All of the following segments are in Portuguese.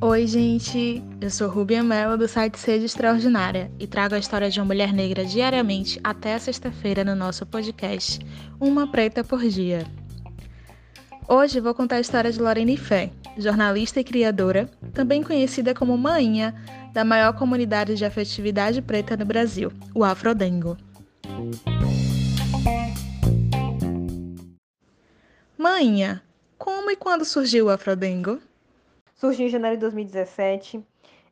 Oi, gente! Eu sou Rubia Mello do site Sede Extraordinária e trago a história de uma mulher negra diariamente até sexta-feira no nosso podcast Uma Preta por Dia. Hoje vou contar a história de Lorene Fé, jornalista e criadora, também conhecida como Mainha, da maior comunidade de afetividade preta no Brasil, o Afrodengo. Mainha, como e quando surgiu o Afrodengo? Surgiu em janeiro de 2017,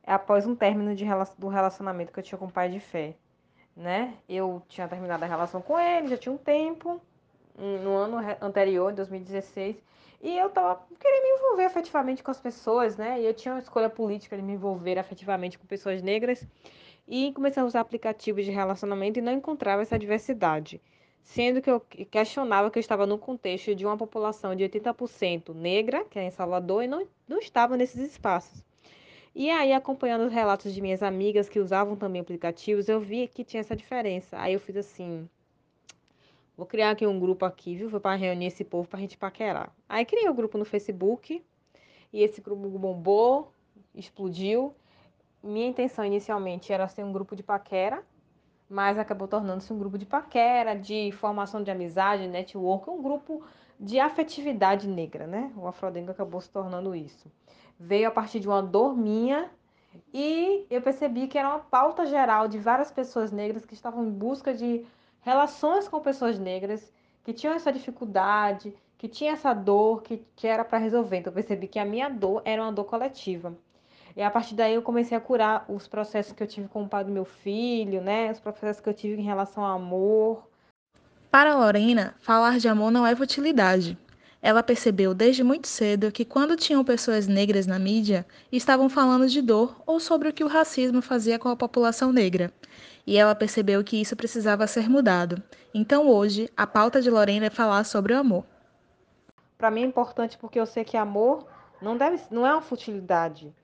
após um término de, do relacionamento que eu tinha com o pai de fé. Né? Eu tinha terminado a relação com ele, já tinha um tempo, no ano anterior, 2016, e eu tava querendo me envolver afetivamente com as pessoas, né? E eu tinha uma escolha política de me envolver afetivamente com pessoas negras, e comecei a usar aplicativos de relacionamento e não encontrava essa diversidade sendo que eu questionava que eu estava no contexto de uma população de 80% negra, que é em Salvador, e não, não estava nesses espaços. E aí, acompanhando os relatos de minhas amigas que usavam também aplicativos, eu vi que tinha essa diferença. Aí eu fiz assim, vou criar aqui um grupo aqui, viu? Foi para reunir esse povo para a gente paquerar. Aí criei o um grupo no Facebook, e esse grupo bombou, explodiu. Minha intenção inicialmente era ser um grupo de paquera, mas acabou tornando-se um grupo de paquera, de formação de amizade, network, um grupo de afetividade negra, né? O Afrodengo acabou se tornando isso. Veio a partir de uma dor minha e eu percebi que era uma pauta geral de várias pessoas negras que estavam em busca de relações com pessoas negras, que tinham essa dificuldade, que tinha essa dor que, que era para resolver. Então eu percebi que a minha dor era uma dor coletiva. E a partir daí eu comecei a curar os processos que eu tive com o pai do meu filho, né? Os processos que eu tive em relação ao amor. Para Lorena, falar de amor não é futilidade. Ela percebeu desde muito cedo que quando tinham pessoas negras na mídia, estavam falando de dor ou sobre o que o racismo fazia com a população negra. E ela percebeu que isso precisava ser mudado. Então hoje, a pauta de Lorena é falar sobre o amor. Para mim é importante porque eu sei que amor não deve, não é uma futilidade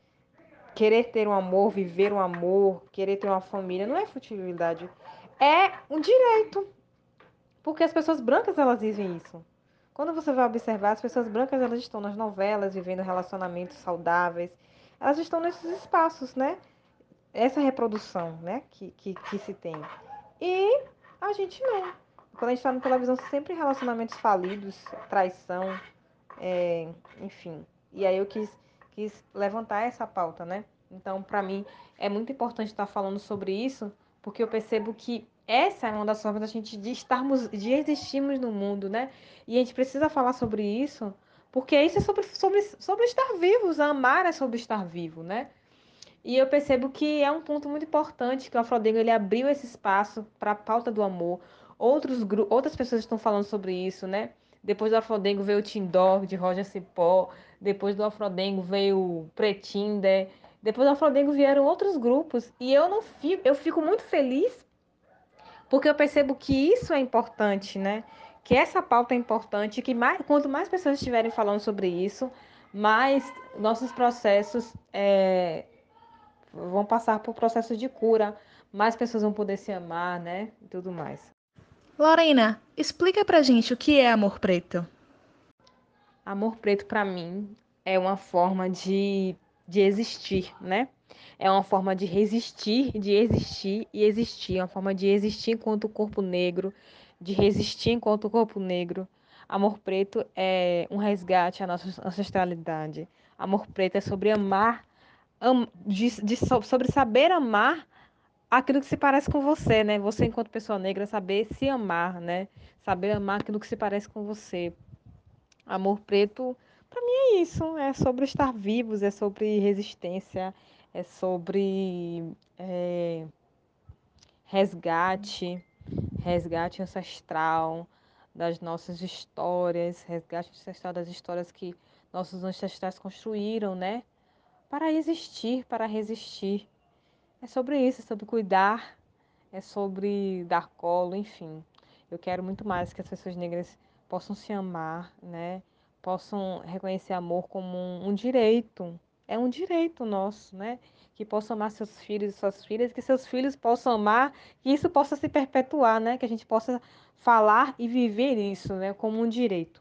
querer ter um amor, viver um amor, querer ter uma família, não é futilidade. É um direito. Porque as pessoas brancas, elas vivem isso. Quando você vai observar, as pessoas brancas, elas estão nas novelas, vivendo relacionamentos saudáveis. Elas estão nesses espaços, né? Essa reprodução, né? Que, que, que se tem. E a gente não. Quando a gente está na televisão, sempre relacionamentos falidos, traição, é, enfim. E aí eu quis quis levantar essa pauta, né? Então, para mim, é muito importante estar falando sobre isso, porque eu percebo que essa é uma das formas da gente de estarmos, de existirmos no mundo, né? E a gente precisa falar sobre isso, porque isso é sobre, sobre, sobre estar vivos, amar é sobre estar vivo, né? E eu percebo que é um ponto muito importante que o Afrodengo ele abriu esse espaço para a pauta do amor. Outros outras pessoas estão falando sobre isso, né? Depois do Afrodengo veio o Tindor, de Roger Cipó. Depois do Afrodengo veio o Pretinde. Depois do Afrodengo vieram outros grupos. E eu não fico, eu fico muito feliz porque eu percebo que isso é importante, né? Que essa pauta é importante, que mais, quanto mais pessoas estiverem falando sobre isso, mais nossos processos é, vão passar por processos de cura, mais pessoas vão poder se amar, né? E tudo mais. Lorena, explica pra gente o que é amor preto. Amor preto para mim é uma forma de, de existir, né? É uma forma de resistir, de existir e existir, é uma forma de existir enquanto corpo negro, de resistir enquanto corpo negro. Amor preto é um resgate à nossa ancestralidade. Amor preto é sobre amar, am, de, de, sobre saber amar aquilo que se parece com você, né? Você, enquanto pessoa negra, saber se amar, né? Saber amar aquilo que se parece com você. Amor preto, para mim é isso. É sobre estar vivos, é sobre resistência, é sobre é, resgate, resgate ancestral das nossas histórias, resgate ancestral das histórias que nossos ancestrais construíram, né? Para existir, para resistir. É sobre isso, é sobre cuidar, é sobre dar colo, enfim. Eu quero muito mais que as pessoas negras possam se amar, né? Possam reconhecer amor como um, um direito. É um direito nosso, né? Que possam amar seus filhos e suas filhas, que seus filhos possam amar, que isso possa se perpetuar, né? Que a gente possa falar e viver isso, né? Como um direito.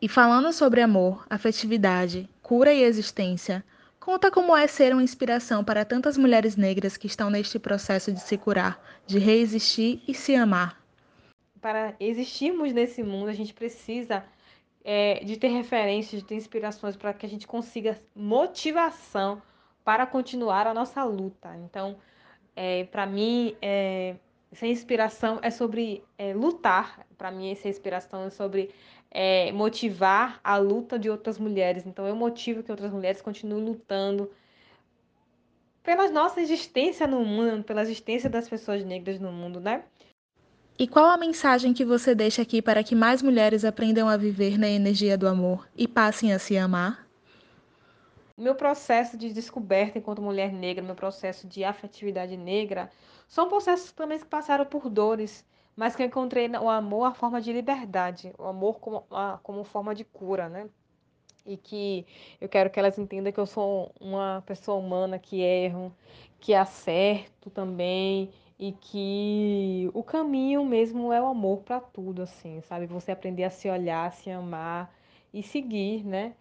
E falando sobre amor, afetividade, cura e existência, conta como é ser uma inspiração para tantas mulheres negras que estão neste processo de se curar, de reexistir e se amar. Para existirmos nesse mundo, a gente precisa é, de ter referências, de ter inspirações para que a gente consiga motivação para continuar a nossa luta. Então, é, para mim, é, essa inspiração é sobre é, lutar. Para mim, essa inspiração é sobre é, motivar a luta de outras mulheres. Então, eu motivo que outras mulheres continuem lutando pela nossa existência no mundo, pela existência das pessoas negras no mundo, né? E qual a mensagem que você deixa aqui para que mais mulheres aprendam a viver na energia do amor e passem a se amar? Meu processo de descoberta enquanto mulher negra, meu processo de afetividade negra, são processos também que passaram por dores, mas que eu encontrei o amor a forma de liberdade, o amor como, a, como forma de cura, né? E que eu quero que elas entendam que eu sou uma pessoa humana que erro, que acerto também e que o caminho mesmo é o amor para tudo, assim, sabe? Você aprender a se olhar, a se amar e seguir, né?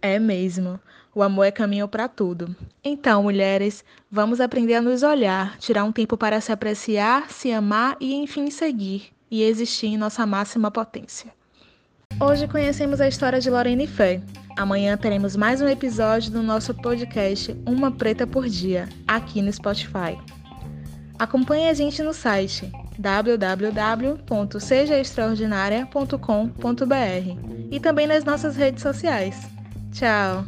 É mesmo. O amor é caminho para tudo. Então, mulheres, vamos aprender a nos olhar, tirar um tempo para se apreciar, se amar e, enfim, seguir e existir em nossa máxima potência. Hoje conhecemos a história de Lorene Fé. Amanhã teremos mais um episódio do nosso podcast Uma Preta por Dia, aqui no Spotify. Acompanhe a gente no site www.sejaextraordinaria.com.br e também nas nossas redes sociais. Tchau.